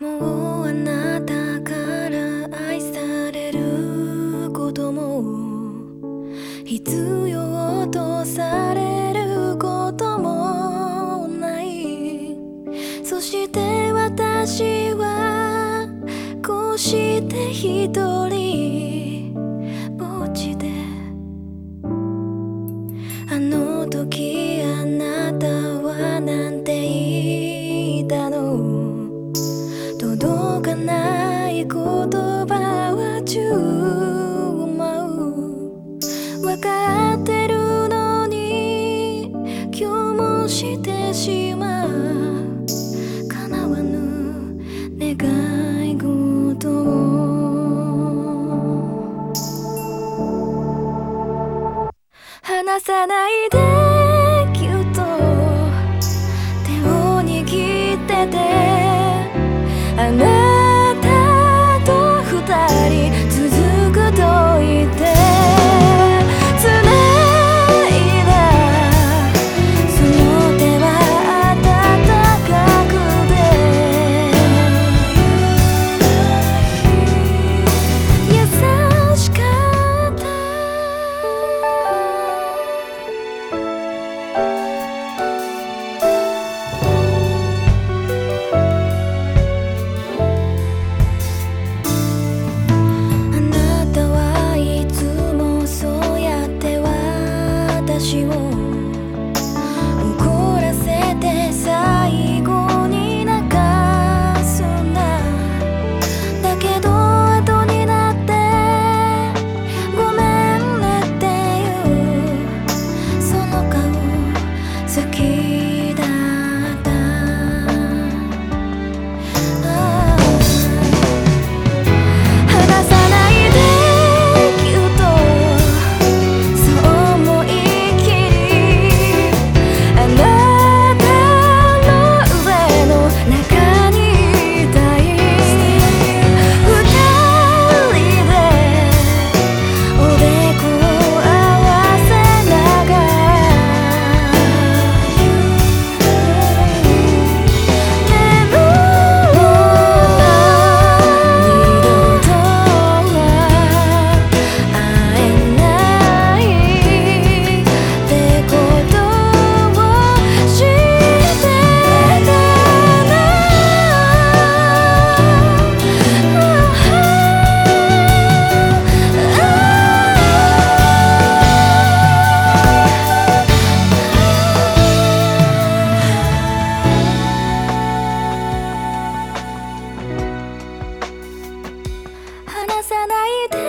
もうあなたから愛されることも必要とされることもない。そして私はこうして一人ぼっちで。あの時あなたはなんて言う。ないでないで